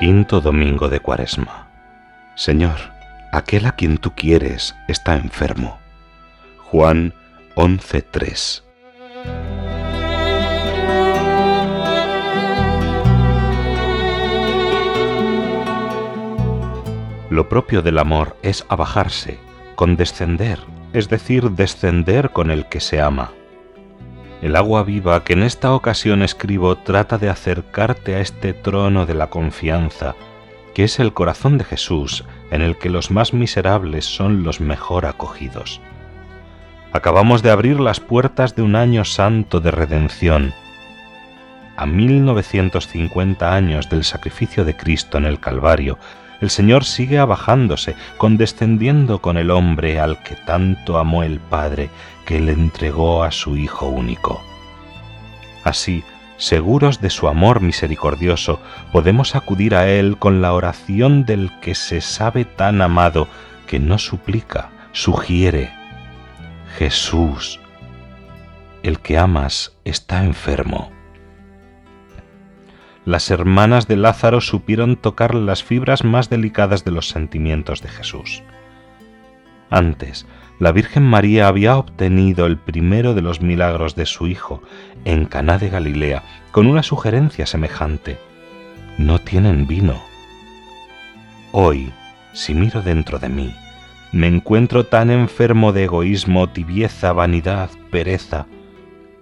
Quinto domingo de Cuaresma. Señor, aquel a quien tú quieres está enfermo. Juan 11:3. Lo propio del amor es abajarse, condescender, es decir, descender con el que se ama. El agua viva que en esta ocasión escribo trata de acercarte a este trono de la confianza, que es el corazón de Jesús, en el que los más miserables son los mejor acogidos. Acabamos de abrir las puertas de un año santo de redención. A 1950 años del sacrificio de Cristo en el Calvario, el Señor sigue abajándose, condescendiendo con el hombre al que tanto amó el Padre, que le entregó a su Hijo único. Así, seguros de su amor misericordioso, podemos acudir a Él con la oración del que se sabe tan amado, que no suplica, sugiere. Jesús, el que amas está enfermo las hermanas de Lázaro supieron tocar las fibras más delicadas de los sentimientos de Jesús. Antes, la Virgen María había obtenido el primero de los milagros de su Hijo en Caná de Galilea con una sugerencia semejante: no tienen vino. Hoy, si miro dentro de mí, me encuentro tan enfermo de egoísmo, tibieza, vanidad, pereza.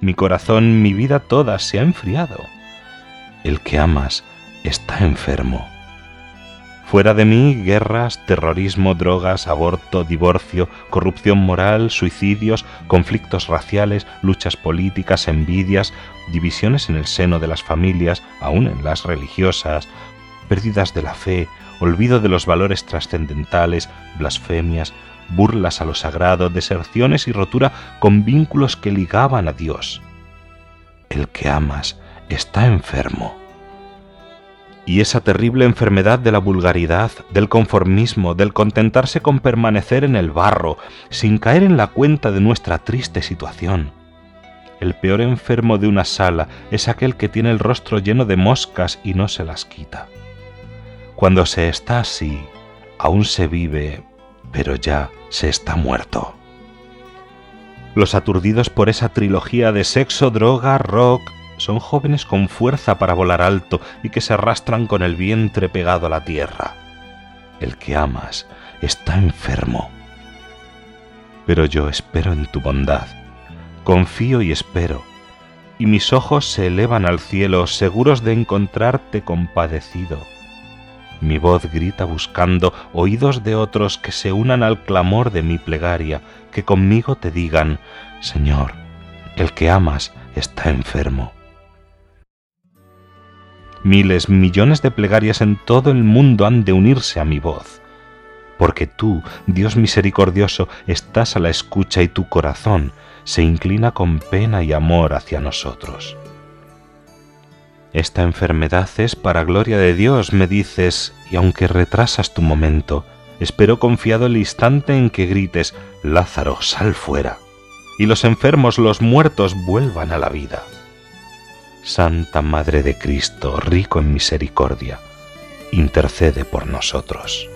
Mi corazón, mi vida toda se ha enfriado el que amas está enfermo. Fuera de mí, guerras, terrorismo, drogas, aborto, divorcio, corrupción moral, suicidios, conflictos raciales, luchas políticas, envidias, divisiones en el seno de las familias, aún en las religiosas, pérdidas de la fe, olvido de los valores trascendentales, blasfemias, burlas a lo sagrado, deserciones y rotura con vínculos que ligaban a Dios. El que amas está enfermo. Y esa terrible enfermedad de la vulgaridad, del conformismo, del contentarse con permanecer en el barro, sin caer en la cuenta de nuestra triste situación. El peor enfermo de una sala es aquel que tiene el rostro lleno de moscas y no se las quita. Cuando se está así, aún se vive, pero ya se está muerto. Los aturdidos por esa trilogía de sexo, droga, rock, son jóvenes con fuerza para volar alto y que se arrastran con el vientre pegado a la tierra. El que amas está enfermo. Pero yo espero en tu bondad, confío y espero, y mis ojos se elevan al cielo seguros de encontrarte compadecido. Mi voz grita buscando oídos de otros que se unan al clamor de mi plegaria, que conmigo te digan, Señor, el que amas está enfermo. Miles, millones de plegarias en todo el mundo han de unirse a mi voz, porque tú, Dios misericordioso, estás a la escucha y tu corazón se inclina con pena y amor hacia nosotros. Esta enfermedad es para gloria de Dios, me dices, y aunque retrasas tu momento, espero confiado el instante en que grites, Lázaro, sal fuera, y los enfermos, los muertos, vuelvan a la vida. Santa Madre de Cristo, rico en misericordia, intercede por nosotros.